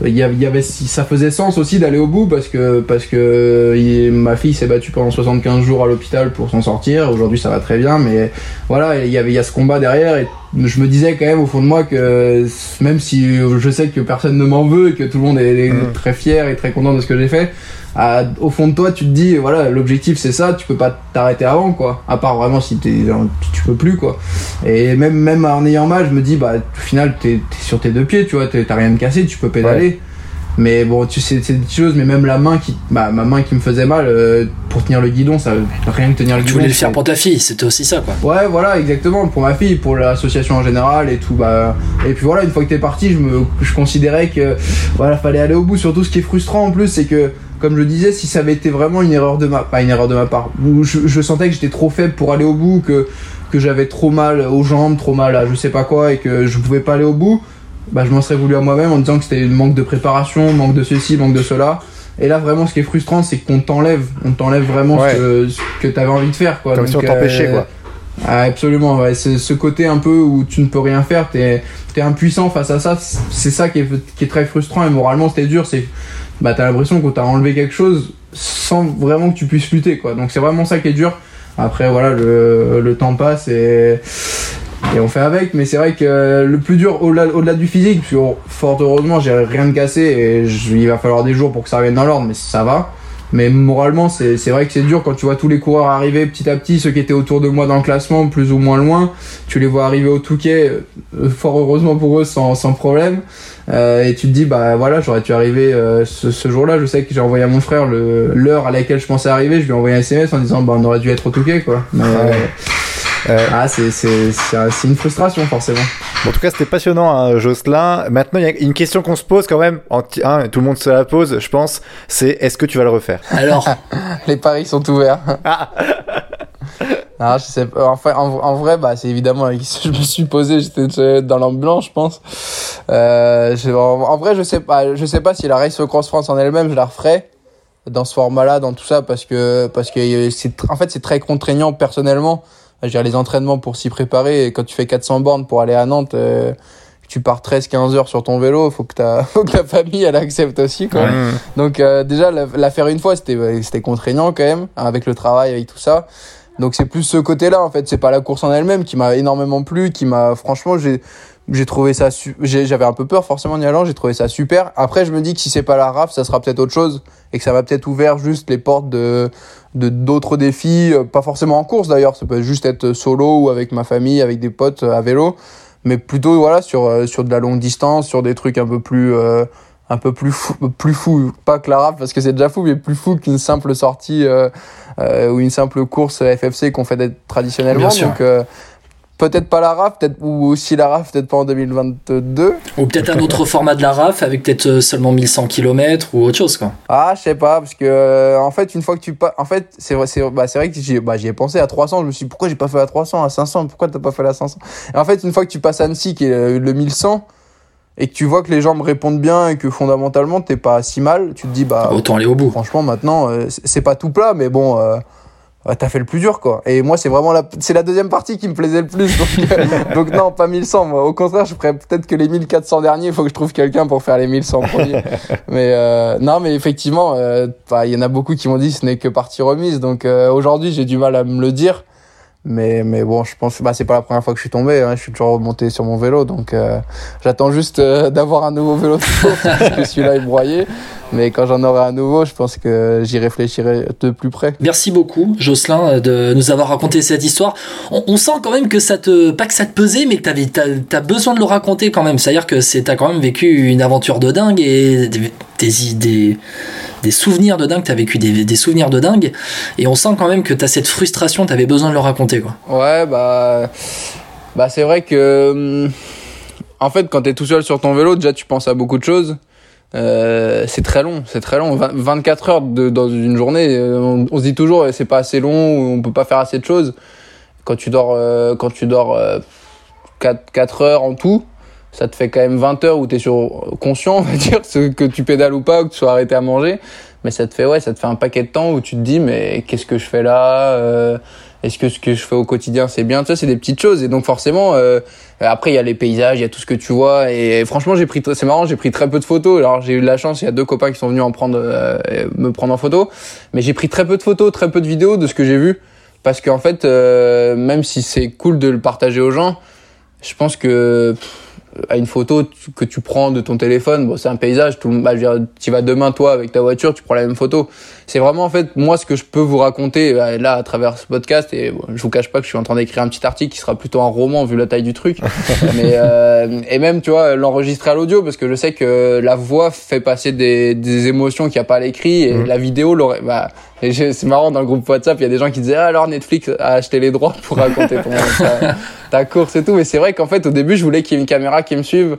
il y, avait si ça faisait sens aussi d'aller au bout parce que parce que ma fille s'est battue pendant 75 jours à l'hôpital pour s'en sortir. Aujourd'hui ça va très bien mais voilà il y avait il y a ce combat derrière et je me disais quand même au fond de moi que même si je sais que personne ne m'en veut et que tout le monde est, Mm. très fier et très content de ce que j'ai fait à- au fond de toi tu te dis voilà l'objectif c'est ça tu peux pas t'arrêter avant quoi. À part vraiment si t'es tu peux plus quoi. Et même même en ayant mal je me dis bah au final t'es t'es sur tes deux pieds tu vois t'as rien de cassé tu peux pédaler mais bon tu sais c'est des petites choses mais même la main qui bah ma main qui me faisait mal euh, pour tenir le guidon ça rien que tenir le Tu guidon voulais le faire pour ta fille, c'était aussi ça quoi. Ouais, voilà, exactement. Pour ma fille, pour l'association en général et tout. Bah, et puis voilà, une fois que t'es parti, je me, je considérais que voilà, fallait aller au bout. Surtout, ce qui est frustrant en plus, c'est que, comme je disais, si ça avait été vraiment une erreur de ma, pas une erreur de ma part, où je, je sentais que j'étais trop faible pour aller au bout, que que j'avais trop mal aux jambes, trop mal à je sais pas quoi, et que je pouvais pas aller au bout, bah je m'en serais voulu à moi-même en disant que c'était manque de préparation, manque de ceci, manque de cela. Et là, vraiment, ce qui est frustrant, c'est qu'on t'enlève, on t'enlève vraiment Ouais. ce que, ce que t'avais envie de faire, quoi. Comme si on t'empêchait, euh, quoi. ah, absolument, ouais. C'est ce côté un peu où tu ne peux rien faire, t'es es impuissant face à ça. C'est ça qui est, qui est très frustrant et moralement c'était dur. C'est bah t'as l'impression qu'on t'a enlevé quelque chose sans vraiment que tu puisses lutter, quoi. Donc c'est vraiment ça qui est dur. Après voilà, le, le temps passe et et on fait avec. Mais c'est vrai que le plus dur au-delà au-delà du physique, parce que fort heureusement j'ai rien de cassé et je- il va falloir des jours pour que ça revienne dans l'ordre, mais ça va. Mais moralement, c'est vrai que c'est dur quand tu vois tous les coureurs arriver petit à petit, ceux qui étaient autour de moi dans le classement, plus ou moins loin. Tu les vois arriver au Touquet, euh, fort heureusement pour eux, sans, sans problème. Euh, et tu te dis, bah voilà, j'aurais dû arriver euh, ce, ce jour-là. Je sais que j'ai envoyé à mon frère l'heure à laquelle je pensais arriver. Je lui ai envoyé un SMS en disant, bah on aurait dû être au Touquet, quoi. Mais, Ouais. euh, Euh, ah, c'est c'est- c'est un- c'est une frustration, forcément. Bon, en tout cas, c'était passionnant, hein, Jocelyn. Maintenant, il y a une question qu'on se pose quand même. En hein, tout le monde se la pose, je pense. C'est est-ce que tu vas le refaire? Alors, Les paris sont ouverts. Ah. Non, je sais pas. Enfin, en, en vrai, bah, c'est évidemment la question que je me suis posée. J'étais dans l'ambiance, je pense. Euh, je- en, en vrai, je sais pas. Je sais pas si la Race Cross France en elle-même, je la referais dans ce format-là, dans tout ça, parce que parce que c'est en fait c'est très contraignant personnellement. Je veux dire, les entraînements pour s'y préparer. Et quand tu fais 400 bornes pour aller à Nantes, euh, tu pars 13-15 heures sur ton vélo, faut que ta, faut que ta famille elle accepte aussi quoi. Donc euh, déjà la, la faire une fois, c'était c'était contraignant quand même avec le travail, avec tout ça. Donc c'est plus ce côté-là en fait, c'est pas la course en elle-même qui m'a énormément plu, qui m'a franchement j'ai j'ai trouvé ça j'avais un peu peur forcément en y allant, j'ai trouvé ça super. Après je me dis que si c'est pas la RAF, ça sera peut-être autre chose et que ça va peut-être ouvert juste les portes de de d'autres défis, euh, pas forcément en course d'ailleurs, ça peut juste être solo ou avec ma famille, avec des potes euh, à vélo, mais plutôt voilà sur euh, sur de la longue distance, sur des trucs un peu plus euh, un peu plus fou, plus fou, pas que la RAF parce que c'est déjà fou, mais plus fou qu'une simple sortie euh, euh, ou une simple course FFC qu'on fait d'être traditionnellement. Bien sûr. Donc peut-être pas la RAF, peut-être ou aussi la RAF, peut-être pas en 2022. Ou peut-être un autre format de la RAF avec peut-être euh, seulement 1100 km ou autre chose, quoi. Ah, je sais pas, parce que euh, en fait, une fois que tu pas, en fait, c'est vrai, c'est bah, vrai que j'y bah, ai pensé à 300. Je me suis dit, pourquoi j'ai pas fait la 300 à 500 Pourquoi t'as pas fait la 500 Et en fait, une fois que tu passes à Annecy, qui est le, le 1100, et que tu vois que les gens me répondent bien et que fondamentalement t'es pas si mal, tu te dis bah Autant aller au bout. franchement maintenant euh, c'est pas tout plat, mais bon. Euh, T'as fait le plus dur quoi. Et moi c'est vraiment la c'est la deuxième partie qui me plaisait le plus. Donc, donc non pas 1100 moi. Au contraire je ferais peut-être que les 1400 derniers. Il faut que je trouve quelqu'un pour faire les 1100 premiers. mais euh, non mais effectivement euh, bah, il y en a beaucoup qui m'ont dit ce n'est que partie remise. Donc euh, aujourd'hui j'ai du mal à me le dire. Mais mais bon je pense bah c'est pas la première fois que je suis tombé. Hein. Je suis toujours remonté sur mon vélo donc euh, j'attends juste euh, d'avoir un nouveau vélo de course parce que celui-là est broyé. Mais quand j'en aurai un nouveau je pense que j'y réfléchirai de plus près. Merci beaucoup, Jocelyn, de nous avoir raconté cette histoire. On, on sent quand même que ça te, pas que ça te pesait, mais que t'avais, t'as, t'as besoin de le raconter quand même. C'est-à-dire que c'est, t'as quand même vécu une aventure de dingue et des, des, des souvenirs de dingue. T'as vécu des, des souvenirs de dingue. Et on sent quand même que t'as cette frustration, t'avais besoin de le raconter, quoi. Ouais, bah, bah c'est vrai que, hum, en fait, quand t'es tout seul sur ton vélo, déjà tu penses à beaucoup de choses. Euh, c'est très long, c'est très long. 20 24 heures de, dans une journée, euh, on, se dit toujours eh, c'est pas assez long on peut pas faire assez de choses. Quand tu dors, euh, quand tu dors euh, 4, 4 heures en tout, ça te fait quand même 20 heures où t'es sur conscient, on va dire, ce que tu pédales ou pas, ou que tu sois arrêté à manger. Mais ça te fait ouais, ça te fait un paquet de temps où tu te dis mais qu'est-ce que je fais là Euh, Est-ce que ce que je fais au quotidien c'est bien? Tu c'est des petites choses. Et donc forcément euh, après il y a les paysages, il y a tout ce que tu vois. Et franchement j'ai pris c'est marrant, j'ai pris très peu de photos. Alors j'ai eu de la chance, il y a deux copains qui sont venus en prendre euh, me prendre en photo, mais j'ai pris très peu de photos, très peu de vidéos de ce que j'ai vu. Parce qu'en fait euh, même si c'est cool de le partager aux gens, je pense que à une photo que tu prends de ton téléphone, bon, c'est un paysage, tout, le- bah, je veux dire, tu vas demain toi avec ta voiture, tu prends la même photo. C'est vraiment en fait moi ce que je peux vous raconter euh, là à travers ce podcast et bon, je vous cache pas que je suis en train d'écrire un petit article qui sera plutôt un roman vu la taille du truc. Mais euh, et même tu vois l'enregistrer à l'audio parce que je sais que la voix fait passer des, des émotions qu'il n'y a pas à l'écrit et la vidéo l'aurait bah et c'est marrant dans le groupe WhatsApp il y a des gens qui disaient ah, alors Netflix a acheté les droits pour raconter ton, ta, ta course et tout. Mais c'est vrai qu'en fait au début je voulais qu'il y ait une caméra qui me suive.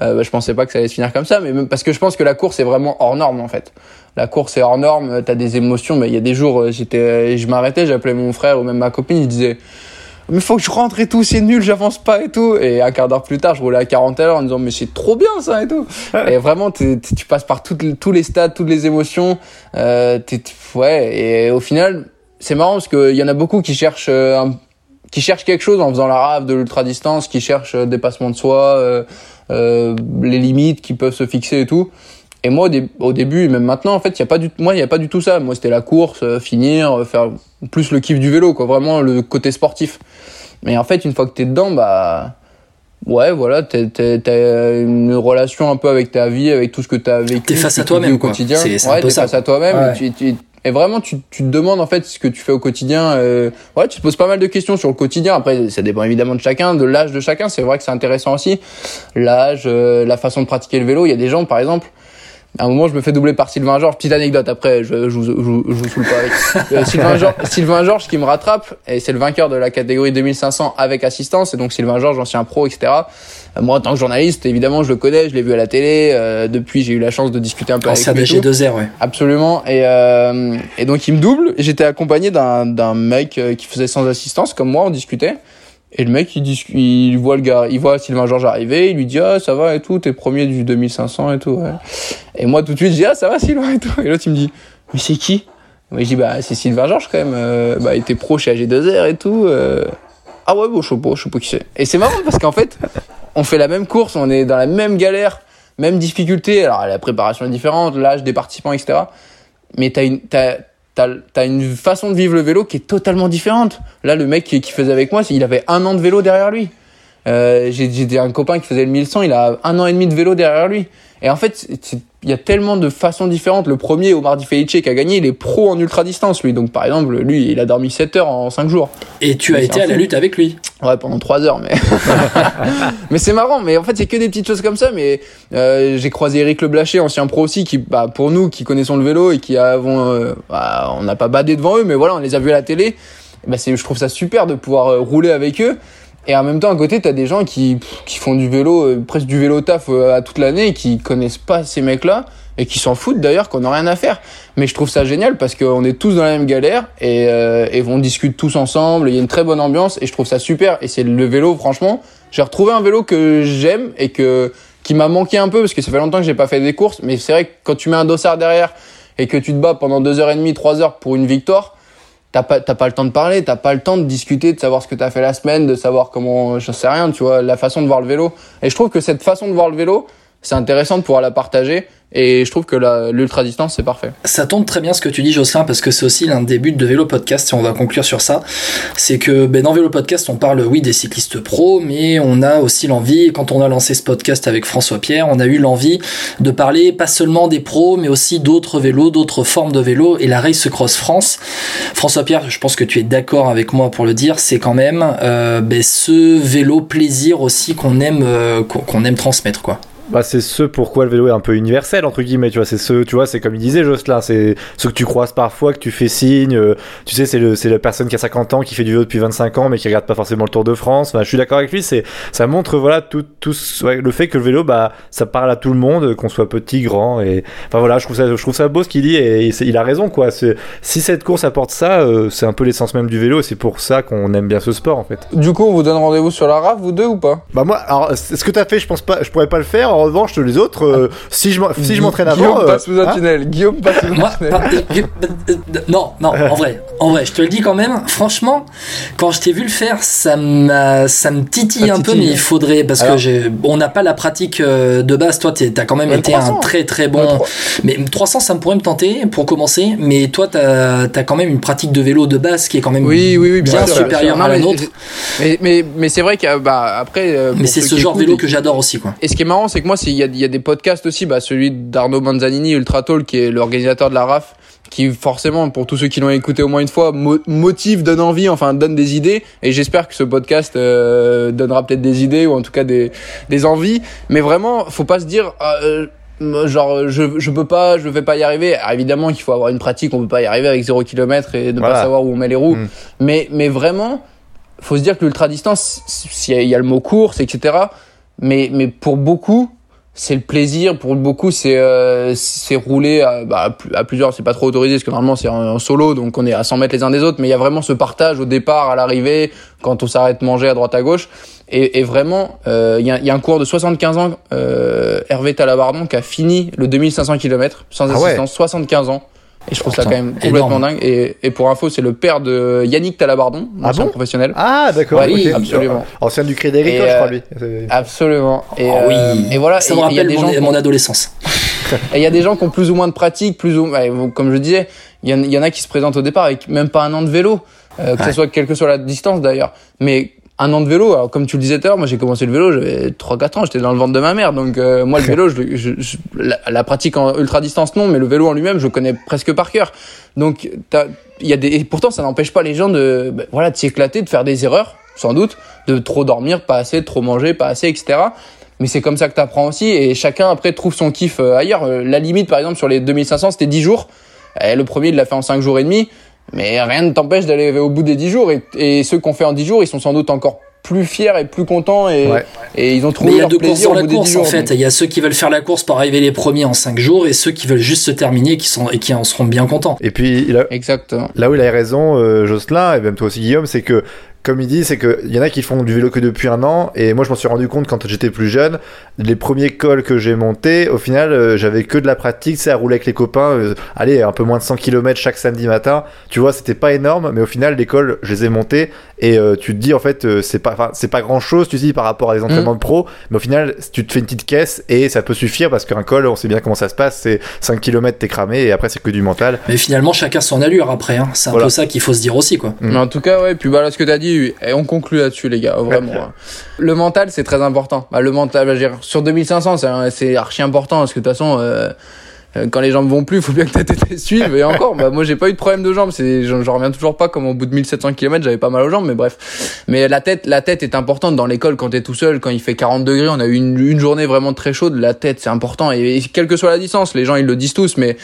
Euh, bah, je pensais pas que ça allait se finir comme ça mais même parce que je pense que la course est vraiment hors norme en fait. La course est hors norme t'as des émotions mais il y a des jours euh, j'étais je m'arrêtais j'appelais mon frère ou même ma copine je disais mais faut que je rentre et tout, c'est nul, j'avance pas et tout. Et un quart d'heure plus tard, je roulais à 40 à l'heure en disant, mais c'est trop bien ça et tout. et vraiment, tu passes par toutes tous les stades, toutes les émotions. Euh, ouais, et au final, c'est marrant parce qu'il y en a beaucoup qui cherchent, euh, un- qui cherchent quelque chose en faisant la rave de l'ultra distance, qui cherchent euh, dépassement de soi, euh, euh, les limites qui peuvent se fixer et tout. Et moi, au, dé- au début, et même maintenant, en fait, y a pas du, moi, il y a pas du tout ça. Moi, c'était la course, euh, finir, faire plus le kiff du vélo, quoi. Vraiment le côté sportif. Mais en fait, une fois que t'es dedans, bah, ouais, voilà, t'es- t'es- t'as une relation un peu avec ta vie, avec tout ce que t'as vécu. T'es face ce à toi-même, au quoi. quotidien. C'est- ouais, t'es ça, face à toi-même. Ouais. Et vraiment, tu, tu te demandes en fait ce que tu fais au quotidien. euh, ouais, tu te poses pas mal de questions sur le quotidien. Après, ça dépend évidemment de chacun, de l'âge de chacun. C'est vrai que c'est intéressant aussi. L'âge, euh, la façon de pratiquer le vélo. Il y a des gens, par exemple. À un moment, je me fais doubler par Sylvain Georges. Petite anecdote, après, je, je, vous- je, vous- je vous saoule pas avec. Euh, Sylvain, Georges, Sylvain Georges qui me rattrape, et c'est le vainqueur de la catégorie 2500 avec assistance, et donc Sylvain Georges, ancien pro, etc. Euh, moi, en tant que journaliste, évidemment, je le connais, je l'ai vu à la télé. euh, depuis, j'ai eu la chance de discuter un peu Ancien avec lui. tout. DG2R, ouais. Absolument. Et, euh, et donc il me double. J'étais accompagné d'un d'un mec qui faisait sans assistance, comme moi, on discutait. Et le mec, il, dis- il voit le gars, il voit Sylvain Georges arriver, il lui dit ah ça va et tout, t'es premier du 2500 et tout. Et moi tout de suite, je dis ah ça va Sylvain et tout. Et l'autre il me dit mais c'est qui? Moi, je dis, bah, c'est Sylvain Georges quand même. Euh, bah, il était pro chez AG2R et tout. euh. Ah ouais, bon, je sais pas, je sais pas qui c'est. Et c'est marrant parce qu'en fait, on fait la même course, on est dans la même galère, même difficulté. Alors, la préparation est différente, l'âge des participants, etc. Mais t'as une, t'as, t'as, une façon de vivre le vélo qui est totalement différente. Là, le mec qui, qui faisait avec moi, il avait un an de vélo derrière lui. Euh, j'ai, un copain qui faisait le 1100, il a un an et demi de vélo derrière lui. Et en fait, il y a tellement de façons différentes. Le premier, Omar Di Felice, qui a gagné, il est pro en ultra distance, lui. Donc, par exemple, lui, il a dormi 7 heures en 5 jours. Et tu as été à la lutte avec lui. Ouais, pendant 3 heures, mais. mais c'est marrant, mais en fait, c'est que des petites choses comme ça. Mais euh, j'ai croisé Eric Leblaché, ancien pro aussi, qui, bah, pour nous, qui connaissons le vélo et qui avons. euh, bah, on n'a pas badé devant eux, mais voilà, on les a vus à la télé. Bah, je trouve ça super de pouvoir euh, rouler avec eux. Et en même temps, à côté, t'as des gens qui, qui font du vélo, euh, presque du vélo taf euh, à toute l'année, qui connaissent pas ces mecs-là, et qui s'en foutent d'ailleurs, qu'on n'a rien à faire. Mais je trouve ça génial parce qu'on est tous dans la même galère, et, euh, et on discute tous ensemble, il y a une très bonne ambiance, et je trouve ça super. Et c'est le vélo, franchement, j'ai retrouvé un vélo que j'aime, et que, qui m'a manqué un peu, parce que ça fait longtemps que j'ai pas fait des courses, mais c'est vrai que quand tu mets un dossard derrière, et que tu te bats pendant deux heures et demie, trois heures pour une victoire, t'as pas t'as pas le temps de parler t'as pas le temps de discuter de savoir ce que t'as fait la semaine de savoir comment je sais rien tu vois la façon de voir le vélo. Et je trouve que cette façon de voir le vélo c'est intéressant de pouvoir la partager et je trouve que l'ultra distance c'est parfait Ça tombe très bien ce que tu dis, Jocelyn, parce que c'est aussi l'un des buts de Vélo Podcast, et on va conclure sur ça. C'est que ben, dans Vélo Podcast, on parle, oui, des cyclistes pros, mais on a aussi l'envie, quand on a lancé ce podcast avec François Pierre, on a eu l'envie de parler pas seulement des pros, mais aussi d'autres vélos, d'autres formes de vélos, et la Race Cross France. François Pierre, je pense que tu es d'accord avec moi pour le dire, c'est quand même euh, ben, ce vélo plaisir aussi qu'on aime, euh, qu'on aime transmettre, quoi. Bah, c'est ce pourquoi le vélo est un peu universel entre guillemets tu vois c'est ce tu vois c'est comme il disait Jocelyn c'est ce que tu croises parfois que tu fais signe euh, tu sais c'est le c'est la personne qui a 50 ans qui fait du vélo depuis 25 ans mais qui regarde pas forcément le Tour de France. Enfin, je suis d'accord avec lui c'est ça montre voilà tout, tout ce- ouais, le fait que le vélo bah ça parle à tout le monde qu'on soit petit grand et enfin voilà je trouve ça je trouve ça beau ce qu'il dit et, il a raison quoi c'est si cette course apporte ça euh, c'est un peu l'essence même du vélo et c'est pour ça qu'on aime bien ce sport en fait. Du coup on vous donne rendez-vous sur la RAF vous deux ou pas? Bah moi alors ce que t'as fait je pense pas je pourrais pas le faire en revanche les autres euh, si je si je m'entraîne avant Guillaume euh, passe sous un hein tunnel Guillaume passe sous un tunnel euh, non, non, en vrai, en vrai, je te le dis quand même. Franchement, quand je t'ai vu le faire, ça m'a, ça me titille un peu, mais il faudrait parce Alors- que j'ai, on n'a pas la pratique de base. Toi, t'as quand même été 300. un très très bon. Ouais, Mais 300, ça me pourrait me tenter pour commencer. Mais toi, t'as, as quand même une pratique de vélo de base qui est quand même oui oui oui bien sûr, supérieure à la nôtre. mais mais mais c'est vrai que bah après Mais c'est ce genre de vélo que j'adore aussi, quoi. Et ce qui est marrant, c'est que moi, il y a, il y a des podcasts aussi, bah, celui d'Arnaud Manzanini, Ultra Tall, qui est l'organisateur de la RAF, qui forcément, pour tous ceux qui l'ont écouté au moins une fois, mo- motive, donne envie, enfin donne des idées. Et j'espère que ce podcast euh, donnera peut-être des idées ou en tout cas des, des envies. Mais vraiment, faut pas se dire. ah, euh, Genre je je peux pas je vais pas y arriver Alors, évidemment qu'il faut avoir une pratique on peut pas y arriver avec 0 km et ne Voilà. pas savoir où on met les roues Mm. mais mais vraiment faut se dire que l'ultra distance s'il y, y a le mot course etc mais mais pour beaucoup c'est le plaisir pour beaucoup c'est euh, c'est rouler à, bah, à plus- à plusieurs c'est pas trop autorisé parce que normalement c'est en, en solo donc on est à 100 mètres les uns des autres mais il y a vraiment ce partage au départ à l'arrivée quand on s'arrête manger à droite à gauche et, et vraiment euh, il y, a, y a un cours de 75 ans euh, Hervé Talabardon qui a fini le 2500 km sans Ah ouais. assistance 75 ans et je trouve ça quand même complètement énorme. dingue et, et pour info c'est le père de Yannick Talabardon Ah bon professionnel ah d'accord Ouais, ok. absolument. ancien du Crédit Agricole je crois euh, lui absolument et, Oh euh, oui. et voilà Ça et me il y a rappelle des gens mon, ont- mon adolescence. et il y a des gens qui ont plus ou moins de pratique, plus ou comme je disais, il y, en- il y en a qui se présentent au départ avec même pas un an de vélo, euh, que Ouais. ce soit quelle que soit la distance d'ailleurs. Mais un an de vélo, alors comme tu le disais tout à l'heure, moi j'ai commencé le vélo, j'avais 3-4 ans, j'étais dans le ventre de ma mère. Donc euh, moi le vélo, je, je- je- la, la pratique en ultra distance non, mais le vélo en lui-même, je le connais presque par cœur. Donc il y a des, et pourtant ça n'empêche pas les gens de, ben, voilà, de s'éclater, de faire des erreurs, sans doute, de trop dormir, pas assez, de trop manger, pas assez, etc. Mais c'est comme ça que tu apprends aussi et chacun après trouve son kiff euh, ailleurs. Euh, La limite par exemple sur les 2500 c'était 10 jours. Et le premier il l'a fait en 5 jours et demi. Mais rien ne t'empêche d'aller au bout des 10 jours et, et ceux qu'on fait en 10 jours ils sont sans doute encore plus fiers et plus contents et, Ouais. et ils ont Mais trouvé il y a leur deux courses plaisir dans au la bout des course 10 en jours. fait. donc. Il y a ceux qui veulent faire la course pour arriver les premiers en 5 jours et ceux qui veulent juste se terminer qui sont, et qui en seront bien contents. et puis il a- Exactement. Là où il a raison, euh, Jocelyn, et même toi aussi Guillaume, c'est que comme il dit, c'est qu'il y en a qui font du vélo que depuis un an, et moi je m'en suis rendu compte quand j'étais plus jeune, les premiers cols que j'ai montés, au final, euh, j'avais que de la pratique, c'est à rouler avec les copains, euh, allez, un peu moins de 100 km chaque samedi matin, tu vois, c'était pas énorme, mais au final, les cols, je les ai montés, et euh, tu te dis, en fait, euh, c'est pas, c'est pas grand chose, tu te dis, par rapport à des entraînements de pro, mais au final, tu te fais une petite caisse, et ça peut suffire, parce qu'un col, on sait bien comment ça se passe, c'est 5 km, t'es cramé, et après, c'est que du mental. Mais finalement, chacun son allure après. Hein. C'est un Voilà. peu ça qu'il faut se dire aussi, quoi. Mais en tout cas, ouais, puis bah là, ce que t'as dit, et on conclut là-dessus, les gars, vraiment. hein. Le mental, c'est très important. Bah, le mental, bah, sur 2500, c'est, archi important, parce que de toute façon, euh, quand les jambes vont plus, il faut bien que ta tête suive. Et encore, bah, moi, j'ai pas eu de problème de jambes. C'est, j'en reviens toujours pas comme au bout de 1700 km, j'avais pas mal aux jambes, mais bref. Mais la tête, la tête est importante dans l'école quand t'es tout seul, quand il fait 40 degrés. On a eu une, une journée vraiment très chaude. La tête, c'est important. Et, et quelle que soit la distance, les gens, ils le disent tous, mais,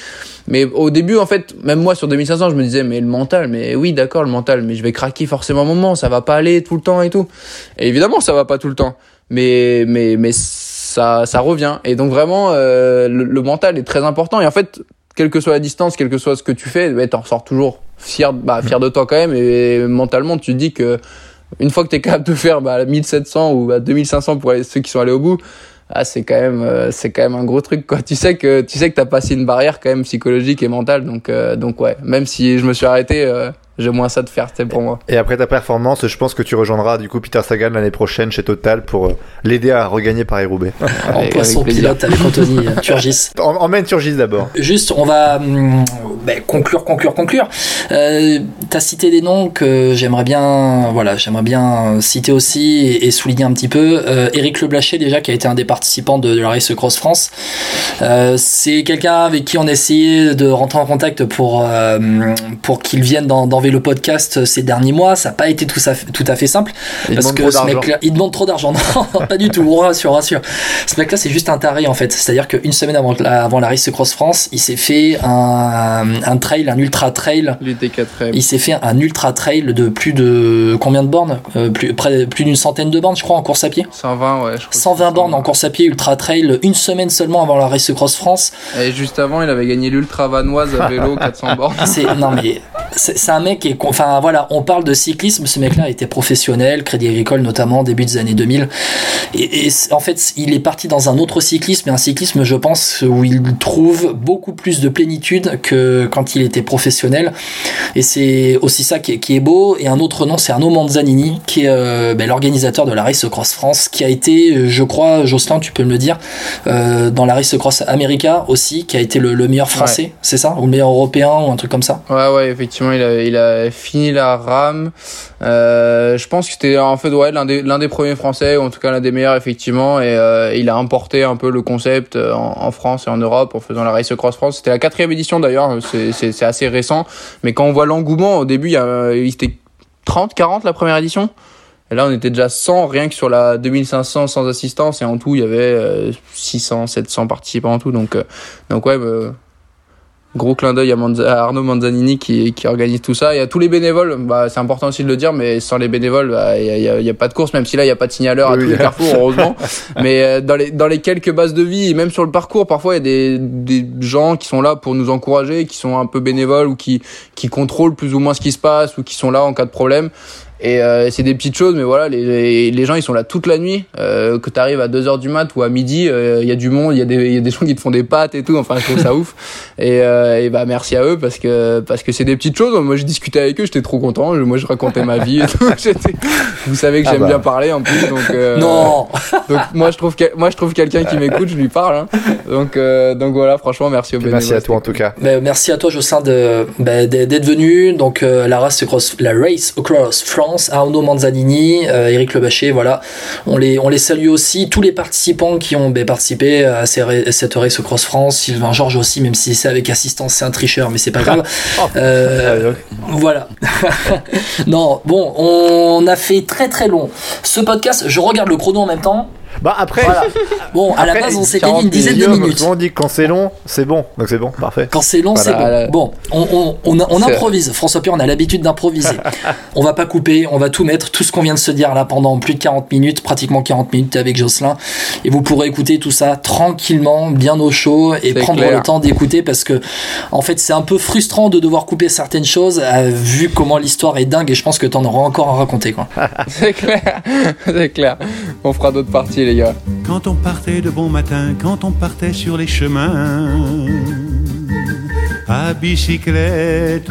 mais au début, en fait, même moi, sur 2500, je me disais, mais le mental, mais oui, d'accord, le mental, mais je vais craquer forcément un moment, ça va pas aller tout le temps et tout. Et évidemment, ça va pas tout le temps. Mais, mais, mais ça, ça revient. Et donc vraiment, euh, le, le mental est très important. Et en fait, quelle que soit la distance, quel que soit ce que tu fais, bah, t'en ressors toujours fier, bah, fier de toi quand même. Et mentalement, tu te dis que une fois que t'es capable de faire bah, 1700 ou bah, 2500 pour les- ceux qui sont allés au bout, ah, c'est quand même, euh, c'est quand même un gros truc, quoi. Tu sais que, tu sais que t'as passé une barrière quand même psychologique et mentale. Donc, euh, donc ouais. Même si je me suis arrêté, euh, j'ai moins ça de faire, c'est pour moi. Et après ta performance, je pense que tu rejoindras du coup Peter Sagan l'année prochaine chez Total pour euh, l'aider à regagner Paris-Roubaix. En Avec- poisson pilote avec Anthony euh, Turgis. En- Emmène Turgis d'abord. Juste, on va hum, ben, conclure, conclure, conclure. Euh, T'as cité des noms que j'aimerais bien, voilà, j'aimerais bien citer aussi et, et souligner un petit peu. Euh, Eric Leblaché déjà, qui a été un des participants de, de la Race Cross France. Euh, c'est quelqu'un avec qui on a essayé de rentrer en contact pour euh, pour qu'il vienne dans, dans Vélo Podcast ces derniers mois. Ça n'a pas été tout, à fait- tout à fait simple Il parce que ce mec-là, il demande trop d'argent. Non, pas du tout. On rassure, rassure. Ce mec-là, c'est juste un taré en fait. C'est-à-dire qu'une semaine avant la, avant la Race Cross France, il s'est fait un, un trail, un ultra trail. Il s'est fait un ultra trail de plus de combien de bornes? Euh, Plus, près, plus d'une centaine de bornes, je crois, en course à pied. 120, ouais. je crois que 120 c'est bornes en course à pied, ultra trail, une semaine seulement avant la Race Cross France. Et juste avant, il avait gagné l'Ultra Vanoise à vélo, 400 bornes. Non mais c'est un mec qui est enfin voilà, on parle de cyclisme, ce mec-là était professionnel, Crédit Agricole notamment début des années 2000. Et, en fait, il est parti dans un autre cyclisme, et un cyclisme, je pense, où il trouve beaucoup plus de plénitude que quand il était professionnel. Et c'est aussi ça qui est, qui est beau. Et un autre nom, c'est Arnaud Manzanini, qui est euh, ben, l'organisateur de la Race Cross France, qui a été, euh, je crois, Jocelyn, tu peux me le dire, euh, dans la Race Cross America aussi, qui a été le, le meilleur français, c'est ça? Ou le meilleur européen, ou un truc comme ça? Ouais, ouais, effectivement, il a, il a fini la rame. Euh, je pense que c'était en fait ouais, l'un des, premiers français, ou en tout cas l'un des meilleurs, effectivement. Et euh, il a importé un peu le concept euh, en, France et en Europe en faisant la Race Cross France. C'était la quatrième édition d'ailleurs, c'est, assez récent. Mais quand on voit l'engouement, au début, il, était 30, 40 la première édition. Et là, on était déjà 100 rien que sur la 2500 sans assistance. Et en tout, il y avait euh, 600, 700 participants en tout. Donc, euh, donc ouais, Gros clin d'œil à, Arnaud Manzanini qui, qui organise tout ça. Et à tous les bénévoles, bah, c'est important aussi de le dire, mais sans les bénévoles, bah, il y, a, il y a- a pas de course, même si là, il n'y a pas de signaleur à Oui, tous les carrefours, heureusement. mais euh, dans, les, dans les quelques bases de vie, et même sur le parcours, parfois, il y a des, des gens qui sont là pour nous encourager, qui sont un peu bénévoles ou qui, qui contrôlent plus ou moins ce qui se passe ou qui sont là en cas de problème. Et euh, c'est des petites choses, mais voilà, les, les, les gens ils sont là toute la nuit. Euh, que t'arrives à 2h du mat ou à midi, euh, il y a du monde, il y, a des- il y a des gens qui te font des pâtes et tout. Enfin, je trouve ça ouf. Et, euh, et bah merci à eux parce que parce que c'est des petites choses. Moi, j'ai discuté avec eux, j'étais trop content. Je- moi, je racontais ma vie. Et tout. J'étais- Vous savez que Ah j'aime bah. bien parler en plus, donc euh, Non donc moi je trouve que, moi je trouve quelqu'un qui m'écoute, je lui parle. hein. Donc euh, donc voilà, franchement, merci bénévoles. Merci à toi en tout cas. Ben, merci à toi Jocelyn de ben, d'être d'être venu donc euh, la race cross la race across France Arnaud Manzanini euh, Eric Lebaché voilà. On les on les salue aussi. Tous les participants qui ont ben, participé à, cette race cross France Sylvain Georges aussi même si c'est avec assistance c'est un tricheur mais c'est pas grave. Euh, voilà. Non bon on a fait très très long. Ce podcast je regarde le chrono en même temps Bah après, Bon, à la base, on s'était dit 40 une dizaine de minutes. on dit que quand c'est long, c'est bon. Donc c'est bon, parfait. Quand c'est long, c'est bon. Bon, on, on, on, on C'est- improvise. François Pierre, on a l'habitude d'improviser. on va pas couper, on va tout mettre, tout ce qu'on vient de se dire là pendant plus de 40 minutes, pratiquement 40 minutes avec Jocelyn. Et vous pourrez écouter tout ça tranquillement, bien au chaud et prendre clair. le temps d'écouter parce que, en fait, c'est un peu frustrant de devoir couper certaines choses euh, vu comment l'histoire est dingue et je pense que t'en auras encore à raconter, quoi. C'est clair, c'est clair. On fera d'autres parties, Quand on partait de bon matin, quand on partait sur les chemins, à bicyclette,